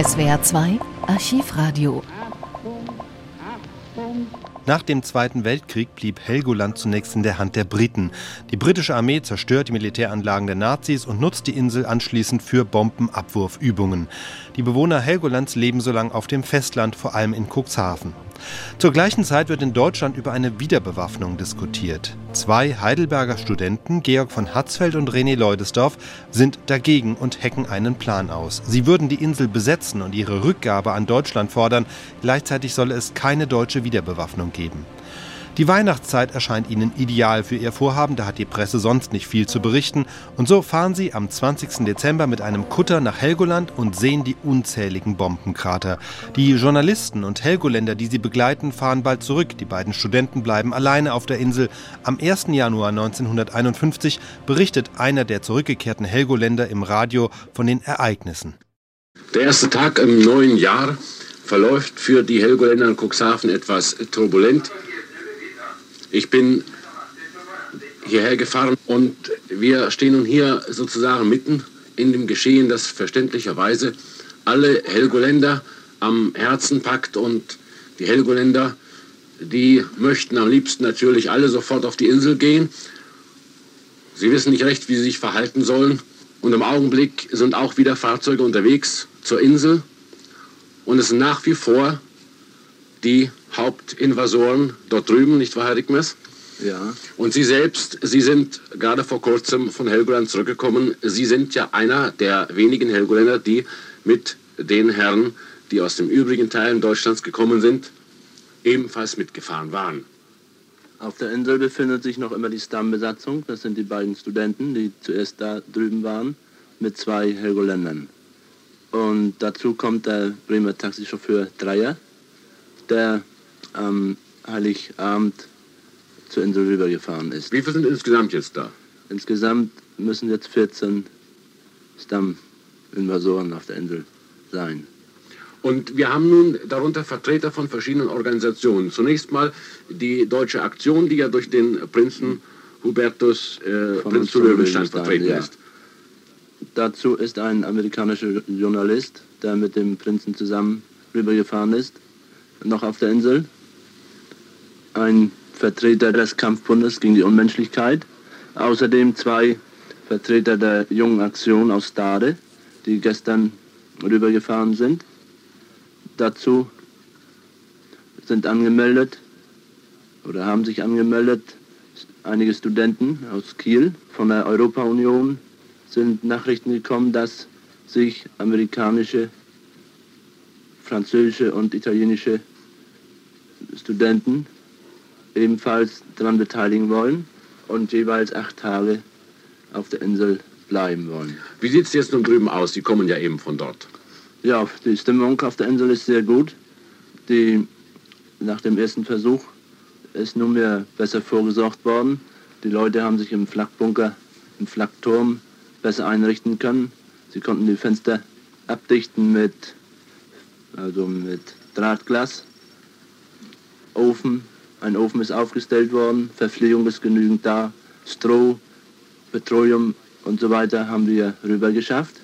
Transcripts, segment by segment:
SWR 2 Archivradio. Nach dem Zweiten Weltkrieg blieb Helgoland zunächst in der Hand der Briten. Die britische Armee zerstört die Militäranlagen der Nazis und nutzt die Insel anschließend für Bombenabwurfübungen. Die Bewohner Helgolands leben so lange auf dem Festland, vor allem in Cuxhaven. Zur gleichen Zeit wird in Deutschland über eine Wiederbewaffnung diskutiert. Zwei Heidelberger Studenten, Georg von Hatzfeld und René Leudesdorf, sind dagegen und hacken einen Plan aus. Sie würden die Insel besetzen und ihre Rückgabe an Deutschland fordern. Gleichzeitig solle es keine deutsche Wiederbewaffnung geben. Die Weihnachtszeit erscheint ihnen ideal für ihr Vorhaben, da hat die Presse sonst nicht viel zu berichten. Und so fahren sie am 20. Dezember mit einem Kutter nach Helgoland und sehen die unzähligen Bombenkrater. Die Journalisten und Helgoländer, die sie begleiten, fahren bald zurück. Die beiden Studenten bleiben alleine auf der Insel. Am 1. Januar 1951 berichtet einer der zurückgekehrten Helgoländer im Radio von den Ereignissen. Der erste Tag im neuen Jahr verläuft für die Helgoländer in Cuxhaven etwas turbulent. Ich bin hierher gefahren und wir stehen nun hier sozusagen mitten in dem Geschehen, das verständlicherweise alle Helgoländer am Herzen packt und die Helgoländer, die möchten am liebsten natürlich alle sofort auf die Insel gehen. Sie wissen nicht recht, wie sie sich verhalten sollen und im Augenblick sind auch wieder Fahrzeuge unterwegs zur Insel und es sind nach wie vor die Hauptinvasoren dort drüben, nicht wahr, Herr Dickmess? Ja. Und Sie selbst, Sie sind gerade vor kurzem von Helgoland zurückgekommen. Sie sind ja einer der wenigen Helgoländer, die mit den Herren, die aus den übrigen Teilen Deutschlands gekommen sind, ebenfalls mitgefahren waren. Auf der Insel befindet sich noch immer die Stammbesatzung. Das sind die beiden Studenten, die zuerst da drüben waren, mit zwei Helgoländern. Und dazu kommt der Bremer Taxichauffeur Dreier, der am Heiligabend zur Insel rübergefahren ist. Wie viele sind insgesamt jetzt da? Insgesamt müssen jetzt 14 Stamminvasoren auf der Insel sein. Und wir haben nun darunter Vertreter von verschiedenen Organisationen. Zunächst mal die Deutsche Aktion, die ja durch den Prinzen Hubertus äh, Prinz zu Löwenstein vertreten ja. ist. Dazu ist ein amerikanischer Journalist, der mit dem Prinzen zusammen rübergefahren ist, noch auf der Insel. Ein Vertreter des Kampfbundes gegen die Unmenschlichkeit. Außerdem zwei Vertreter der Jungen Aktion aus Stade, die gestern rübergefahren sind. Dazu sind angemeldet oder haben sich angemeldet einige Studenten aus Kiel von der Europa-Union sind Nachrichten gekommen, dass sich amerikanische, französische und italienische Studenten ebenfalls daran beteiligen wollen und jeweils acht Tage auf der Insel bleiben wollen. Wie sieht es jetzt nun drüben aus? Sie kommen ja eben von dort. Ja, die Stimmung auf der Insel ist sehr gut. Die, nach dem ersten Versuch ist nunmehr besser vorgesorgt worden. Die Leute haben sich im Flakbunker, im Flakturm besser einrichten können. Sie konnten die Fenster abdichten mit, also mit Drahtglas. Ofen, ein Ofen ist aufgestellt worden, Verpflegung ist genügend da, Stroh, Petroleum und so weiter haben wir rüber geschafft.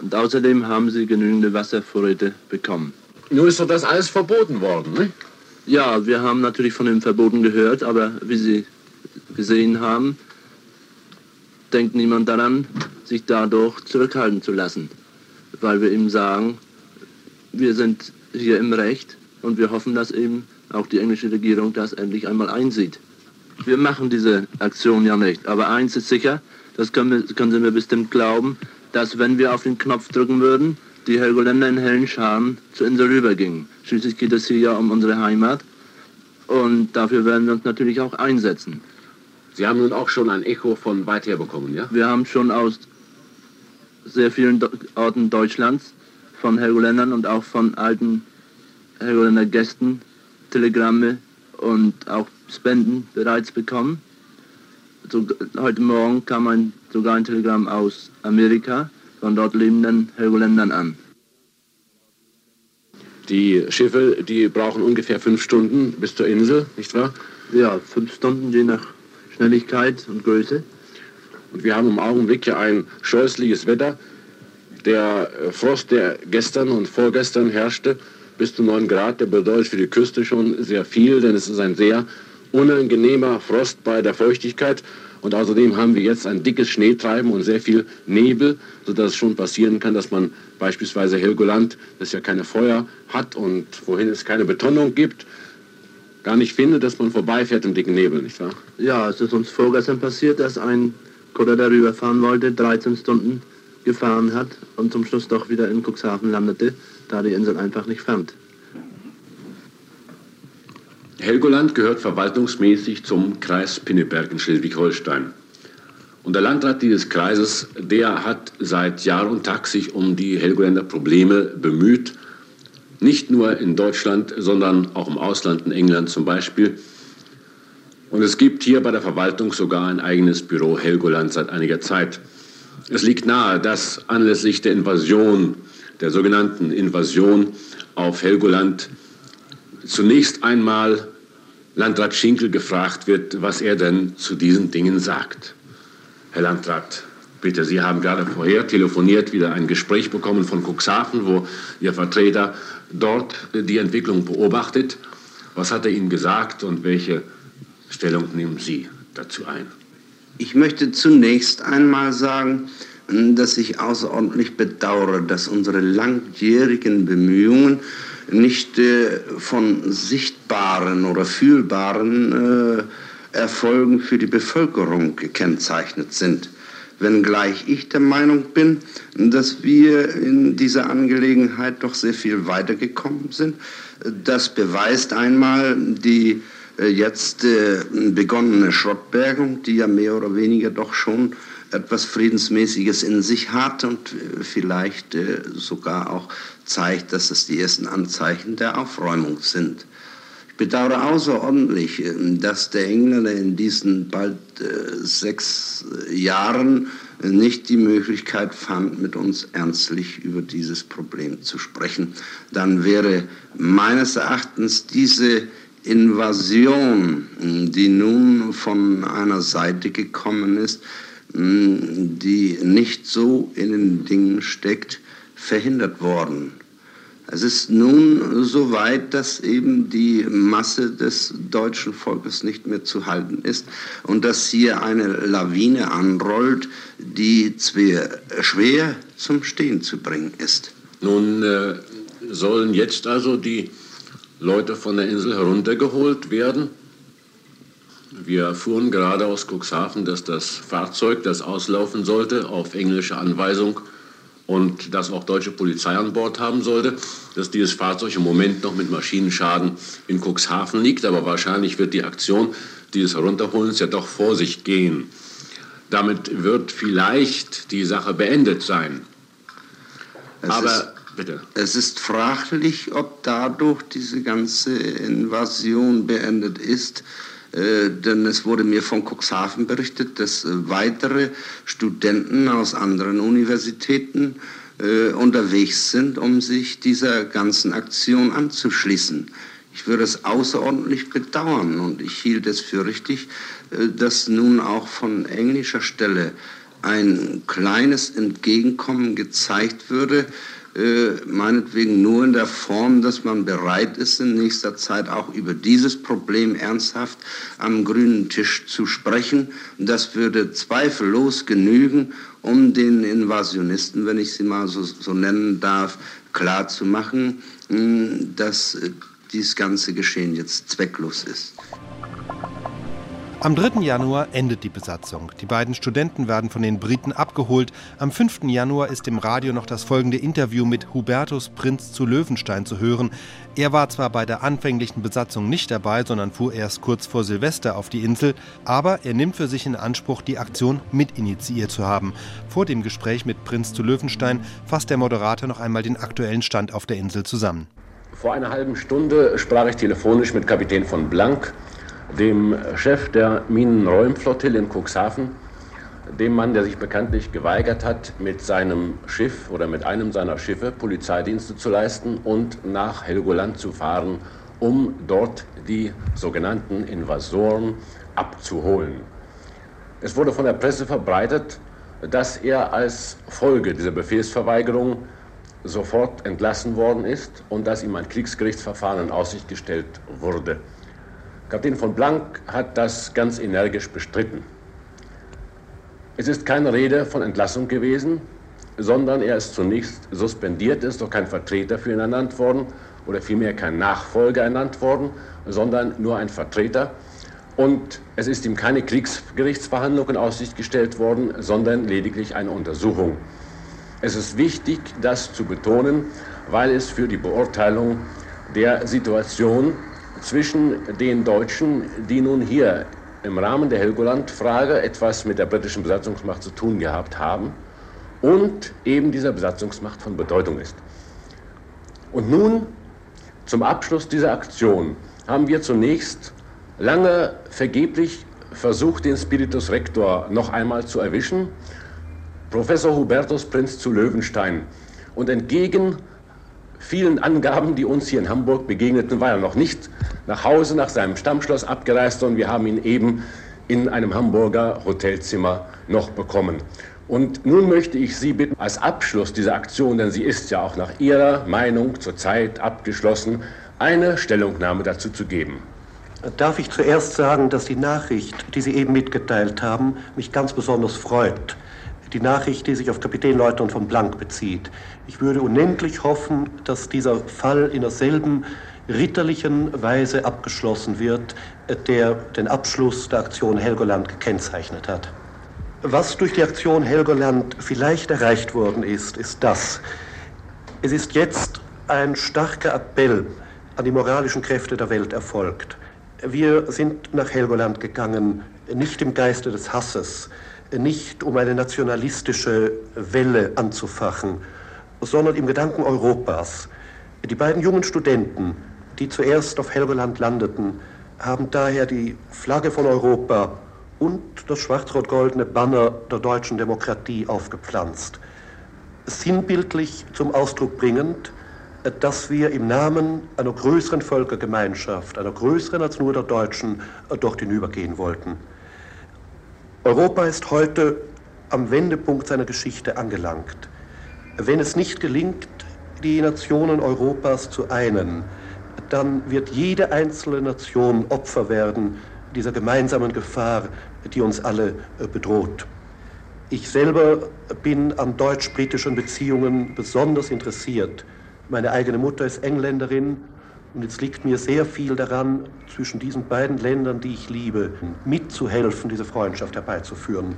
Und außerdem haben sie genügende Wasservorräte bekommen. Nur ist doch das alles verboten worden, ne? Ja, wir haben natürlich von den Verboten gehört, aber wie Sie gesehen haben, denkt niemand daran, sich dadurch zurückhalten zu lassen. Weil wir eben sagen, wir sind hier im Recht und wir hoffen, dass eben auch die englische Regierung das endlich einmal einsieht. Wir machen diese Aktion ja nicht, aber eins ist sicher, das können, wir, können Sie mir bestimmt glauben, dass wenn wir auf den Knopf drücken würden, die Helgoländer in hellen Scharen zur Insel rübergingen. Schließlich geht es hier ja um unsere Heimat und dafür werden wir uns natürlich auch einsetzen. Sie haben nun auch schon ein Echo von weit her bekommen, ja? Wir haben schon aus sehr vielen Orten Deutschlands von Helgoländern und auch von alten Helgoländer Gästen Telegramme und auch Spenden bereits bekommen. So, heute Morgen kam ein, sogar ein Telegramm aus Amerika von dort lebenden Helgoländern an. Die Schiffe, die brauchen ungefähr fünf Stunden bis zur Insel, nicht wahr? Ja, fünf Stunden je nach Schnelligkeit und Größe. Und wir haben im Augenblick ja ein scheußliches Wetter. der Frost, der gestern und vorgestern herrschte, bis zu 9 Grad, der bedeutet für die Küste schon sehr viel, denn es ist ein sehr unangenehmer Frost bei der Feuchtigkeit. Und außerdem haben wir jetzt ein dickes Schneetreiben und sehr viel Nebel, sodass es schon passieren kann, dass man beispielsweise Helgoland, das ja keine Feuer hat und wohin es keine Betonung gibt, gar nicht findet, dass man vorbeifährt im dicken Nebel, nicht wahr? Ja, es ist uns vorgestern passiert, dass ein Kutter darüber fahren wollte, 13 Stunden gefahren hat und zum Schluss doch wieder in Cuxhaven landete, da die Insel einfach nicht fand. Helgoland gehört verwaltungsmäßig zum Kreis Pinneberg in Schleswig-Holstein. Und der Landrat dieses Kreises, der hat seit Jahr und Tag sich um die Helgoländer Probleme bemüht. Nicht nur in Deutschland, sondern auch im Ausland, in England zum Beispiel. Und es gibt hier bei der Verwaltung sogar ein eigenes Büro Helgoland seit einiger Zeit. Es liegt nahe, dass anlässlich der Invasion, der sogenannten Invasion auf Helgoland, zunächst einmal Landrat Schinkel gefragt wird, was er denn zu diesen Dingen sagt. Herr Landrat, bitte, Sie haben gerade vorher telefoniert, wieder ein Gespräch bekommen von Cuxhaven, wo Ihr Vertreter dort die Entwicklung beobachtet. Was hat er Ihnen gesagt und welche Stellung nehmen Sie dazu ein? Ich möchte zunächst einmal sagen, dass ich außerordentlich bedauere, dass unsere langjährigen Bemühungen nicht äh, von sichtbaren oder fühlbaren äh, Erfolgen für die Bevölkerung gekennzeichnet sind. Wenngleich ich der Meinung bin, dass wir in dieser Angelegenheit doch sehr viel weitergekommen sind. Das beweist einmal die jetzt äh, begonnene Schrottbergung, die ja mehr oder weniger doch schon etwas Friedensmäßiges in sich hat und äh, vielleicht sogar auch zeigt, dass es die ersten Anzeichen der Aufräumung sind. Ich bedauere außerordentlich, dass der Engländer in diesen bald sechs Jahren nicht die Möglichkeit fand, mit uns ernstlich über dieses Problem zu sprechen. Dann wäre meines Erachtens diese Invasion, die nun von einer Seite gekommen ist, die nicht so in den Dingen steckt, verhindert worden. Es ist nun so weit, dass eben die Masse des deutschen Volkes nicht mehr zu halten ist und dass hier eine Lawine anrollt, die schwer zum Stehen zu bringen ist. Nun äh, sollen jetzt also die Leute von der Insel heruntergeholt werden. Wir erfuhren gerade aus Cuxhaven, dass das Fahrzeug, das auslaufen sollte, auf englische Anweisung und das auch deutsche Polizei an Bord haben sollte, dass dieses Fahrzeug im Moment noch mit Maschinenschaden in Cuxhaven liegt. Aber wahrscheinlich wird die Aktion dieses Herunterholens ja doch vor sich gehen. Damit wird vielleicht die Sache beendet sein. Es Aber Bitte. Es ist fraglich, ob dadurch diese ganze Invasion beendet ist. Äh, denn es wurde mir von Cuxhaven berichtet, dass äh, weitere Studenten aus anderen Universitäten äh, unterwegs sind, um sich dieser ganzen Aktion anzuschließen. Ich würde es außerordentlich bedauern und ich hielt es für richtig, äh, dass nun auch von englischer Stelle ein kleines Entgegenkommen gezeigt würde, meinetwegen nur in der Form, dass man bereit ist, in nächster Zeit auch über dieses Problem ernsthaft am grünen Tisch zu sprechen. Das würde zweifellos genügen, um den Invasionisten, wenn ich sie mal so, so nennen darf, klarzumachen, dass äh, dieses ganze Geschehen jetzt zwecklos ist. Am 3. Januar endet die Besatzung. Die beiden Studenten werden von den Briten abgeholt. Am 5. Januar ist im Radio noch das folgende Interview mit Hubertus Prinz zu Löwenstein zu hören. Er war zwar bei der anfänglichen Besatzung nicht dabei, sondern fuhr erst kurz vor Silvester auf die Insel, aber er nimmt für sich in Anspruch, die Aktion mitinitiiert zu haben. Vor dem Gespräch mit Prinz zu Löwenstein fasst der Moderator noch einmal den aktuellen Stand auf der Insel zusammen. Vor einer halben Stunde sprach ich telefonisch mit Kapitän von Blank dem Chef der Minenräumflottille in Cuxhaven, dem Mann, der sich bekanntlich geweigert hat, mit seinem Schiff oder mit einem seiner Schiffe Polizeidienste zu leisten und nach Helgoland zu fahren, um dort die sogenannten Invasoren abzuholen. Es wurde von der Presse verbreitet, dass er als Folge dieser Befehlsverweigerung sofort entlassen worden ist und dass ihm ein Kriegsgerichtsverfahren in Aussicht gestellt wurde. Kapitän von Blank hat das ganz energisch bestritten. Es ist keine Rede von Entlassung gewesen, sondern er ist zunächst suspendiert, ist doch kein Vertreter für ihn ernannt worden oder vielmehr kein Nachfolger ernannt worden, sondern nur ein Vertreter. Und es ist ihm keine Kriegsgerichtsverhandlung in Aussicht gestellt worden, sondern lediglich eine Untersuchung. Es ist wichtig, das zu betonen, weil es für die Beurteilung der Situation zwischen den Deutschen, die nun hier im Rahmen der Helgoland-Frage etwas mit der britischen Besatzungsmacht zu tun gehabt haben und eben dieser Besatzungsmacht von Bedeutung ist. Und nun zum Abschluss dieser Aktion haben wir zunächst lange vergeblich versucht, den Spiritus Rector noch einmal zu erwischen Professor Hubertus Prinz zu Löwenstein. Und entgegen vielen Angaben, die uns hier in Hamburg begegneten, war er noch nicht nach Hause, nach seinem Stammschloss abgereist, sondern wir haben ihn eben in einem Hamburger Hotelzimmer noch bekommen. Und nun möchte ich Sie bitten, als Abschluss dieser Aktion, denn sie ist ja auch nach Ihrer Meinung zurzeit abgeschlossen, eine Stellungnahme dazu zu geben. Darf ich zuerst sagen, dass die Nachricht, die Sie eben mitgeteilt haben, mich ganz besonders freut die Nachricht, die sich auf Kapitänleutnant von Blank bezieht. Ich würde unendlich hoffen, dass dieser Fall in derselben ritterlichen Weise abgeschlossen wird, der den Abschluss der Aktion Helgoland gekennzeichnet hat. Was durch die Aktion Helgoland vielleicht erreicht worden ist, ist das. Es ist jetzt ein starker Appell an die moralischen Kräfte der Welt erfolgt. Wir sind nach Helgoland gegangen, nicht im Geiste des Hasses, nicht um eine nationalistische Welle anzufachen, sondern im Gedanken Europas. Die beiden jungen Studenten, die zuerst auf Helgoland landeten, haben daher die Flagge von Europa und das schwarz-rot-goldene Banner der deutschen Demokratie aufgepflanzt. Sinnbildlich zum Ausdruck bringend, dass wir im Namen einer größeren Völkergemeinschaft, einer größeren als nur der Deutschen, dort hinübergehen wollten. Europa ist heute am Wendepunkt seiner Geschichte angelangt. Wenn es nicht gelingt, die Nationen Europas zu einen, dann wird jede einzelne Nation Opfer werden dieser gemeinsamen Gefahr, die uns alle äh, bedroht. Ich selber bin an deutsch-britischen Beziehungen besonders interessiert. Meine eigene Mutter ist Engländerin und jetzt liegt mir sehr viel daran, zwischen diesen beiden Ländern, die ich liebe, mitzuhelfen, diese Freundschaft herbeizuführen.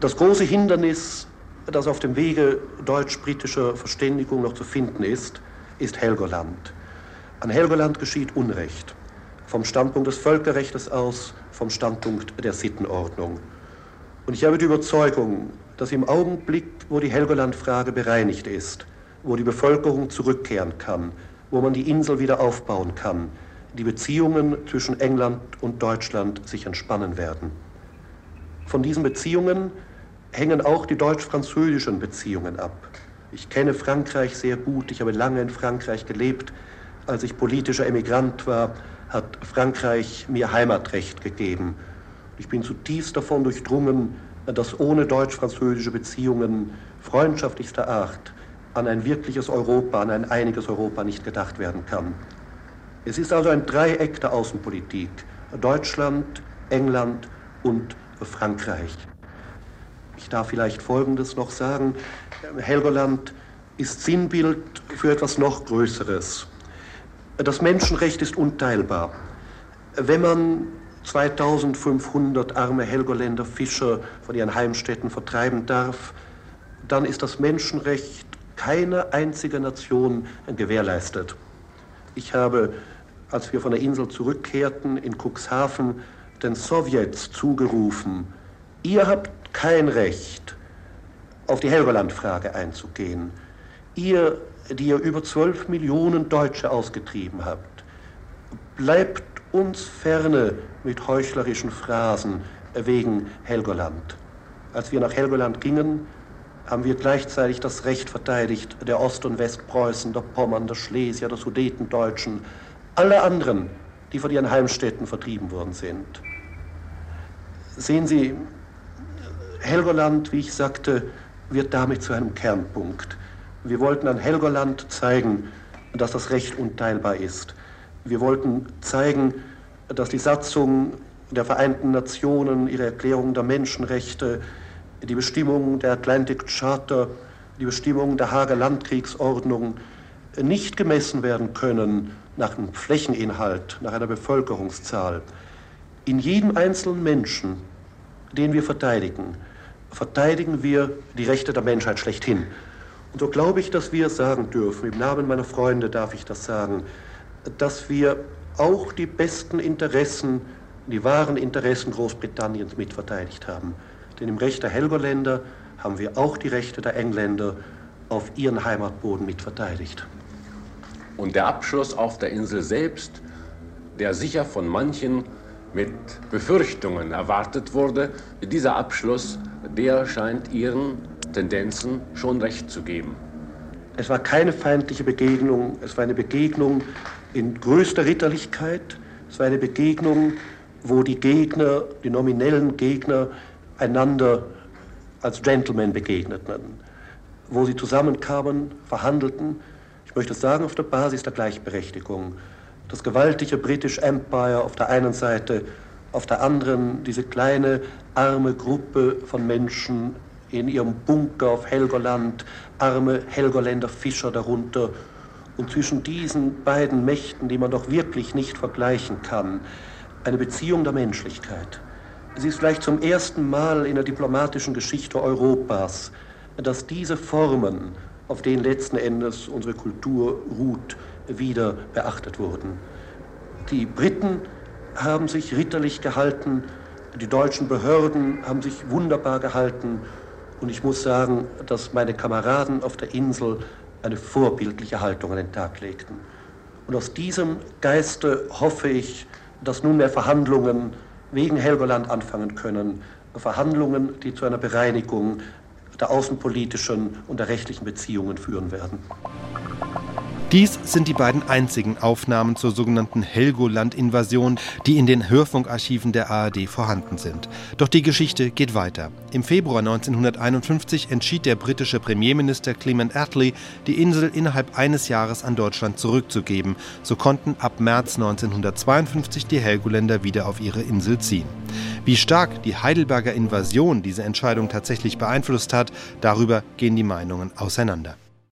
Das große Hindernis, das auf dem Wege deutsch-britischer Verständigung noch zu finden ist, ist Helgoland. An Helgoland geschieht Unrecht. Vom Standpunkt des Völkerrechts aus, vom Standpunkt der Sittenordnung. Und ich habe die Überzeugung, dass im Augenblick, wo die Helgoland-Frage bereinigt ist, wo die Bevölkerung zurückkehren kann, wo man die Insel wieder aufbauen kann, die Beziehungen zwischen England und Deutschland sich entspannen werden. Von diesen Beziehungen hängen auch die deutsch-französischen Beziehungen ab. Ich kenne Frankreich sehr gut, ich habe lange in Frankreich gelebt. Als ich politischer Emigrant war, hat Frankreich mir Heimatrecht gegeben. Ich bin zutiefst davon durchdrungen, dass ohne deutsch-französische Beziehungen freundschaftlichster Art an ein wirkliches Europa, an ein einiges Europa nicht gedacht werden kann. Es ist also ein Dreieck der Außenpolitik. Deutschland, England und Frankreich. Ich darf vielleicht Folgendes noch sagen. Helgoland ist Sinnbild für etwas noch Größeres. Das Menschenrecht ist unteilbar. Wenn man 2500 arme Helgoländer Fischer von ihren Heimstätten vertreiben darf, dann ist das Menschenrecht keine einzige Nation gewährleistet. Ich habe, als wir von der Insel zurückkehrten in Cuxhaven, den Sowjets zugerufen, ihr habt kein Recht, auf die Helgoland-Frage einzugehen. Ihr, die ihr über zwölf Millionen Deutsche ausgetrieben habt, bleibt uns ferne mit heuchlerischen Phrasen wegen Helgoland. Als wir nach Helgoland gingen, haben wir gleichzeitig das Recht verteidigt der Ost- und Westpreußen, der Pommern, der Schlesier, der Sudetendeutschen, alle anderen, die von ihren Heimstätten vertrieben worden sind. Sehen Sie, Helgoland, wie ich sagte, wird damit zu einem Kernpunkt. Wir wollten an Helgoland zeigen, dass das Recht unteilbar ist. Wir wollten zeigen, dass die Satzung der Vereinten Nationen, ihre Erklärung der Menschenrechte, die Bestimmungen der Atlantic Charter, die Bestimmungen der Hager Landkriegsordnung nicht gemessen werden können nach einem Flächeninhalt, nach einer Bevölkerungszahl. In jedem einzelnen Menschen, den wir verteidigen, verteidigen wir die Rechte der Menschheit schlechthin. Und so glaube ich, dass wir sagen dürfen, im Namen meiner Freunde darf ich das sagen, dass wir auch die besten Interessen, die wahren Interessen Großbritanniens mitverteidigt haben. Denn im Recht der Helgoländer haben wir auch die Rechte der Engländer auf ihren Heimatboden mitverteidigt. Und der Abschluss auf der Insel selbst, der sicher von manchen mit Befürchtungen erwartet wurde, dieser Abschluss, der scheint ihren Tendenzen schon recht zu geben. Es war keine feindliche Begegnung, es war eine Begegnung in größter Ritterlichkeit, es war eine Begegnung, wo die Gegner, die nominellen Gegner, einander als Gentlemen begegneten, wo sie zusammenkamen, verhandelten, ich möchte sagen, auf der Basis der Gleichberechtigung. Das gewaltige British Empire auf der einen Seite, auf der anderen diese kleine, arme Gruppe von Menschen in ihrem Bunker auf Helgoland, arme Helgoländer Fischer darunter. Und zwischen diesen beiden Mächten, die man doch wirklich nicht vergleichen kann, eine Beziehung der Menschlichkeit. Es ist vielleicht zum ersten Mal in der diplomatischen Geschichte Europas, dass diese Formen auf denen letzten Endes unsere Kultur ruht, wieder beachtet wurden. Die Briten haben sich ritterlich gehalten, die deutschen Behörden haben sich wunderbar gehalten und ich muss sagen, dass meine Kameraden auf der Insel eine vorbildliche Haltung an den Tag legten. Und aus diesem Geiste hoffe ich, dass nunmehr Verhandlungen wegen Helgoland anfangen können, Verhandlungen, die zu einer Bereinigung der außenpolitischen und der rechtlichen Beziehungen führen werden. Dies sind die beiden einzigen Aufnahmen zur sogenannten Helgoland-Invasion, die in den Hörfunkarchiven der ARD vorhanden sind. Doch die Geschichte geht weiter. Im Februar 1951 entschied der britische Premierminister Clement Attlee, die Insel innerhalb eines Jahres an Deutschland zurückzugeben. So konnten ab März 1952 die Helgoländer wieder auf ihre Insel ziehen. Wie stark die Heidelberger Invasion diese Entscheidung tatsächlich beeinflusst hat, darüber gehen die Meinungen auseinander.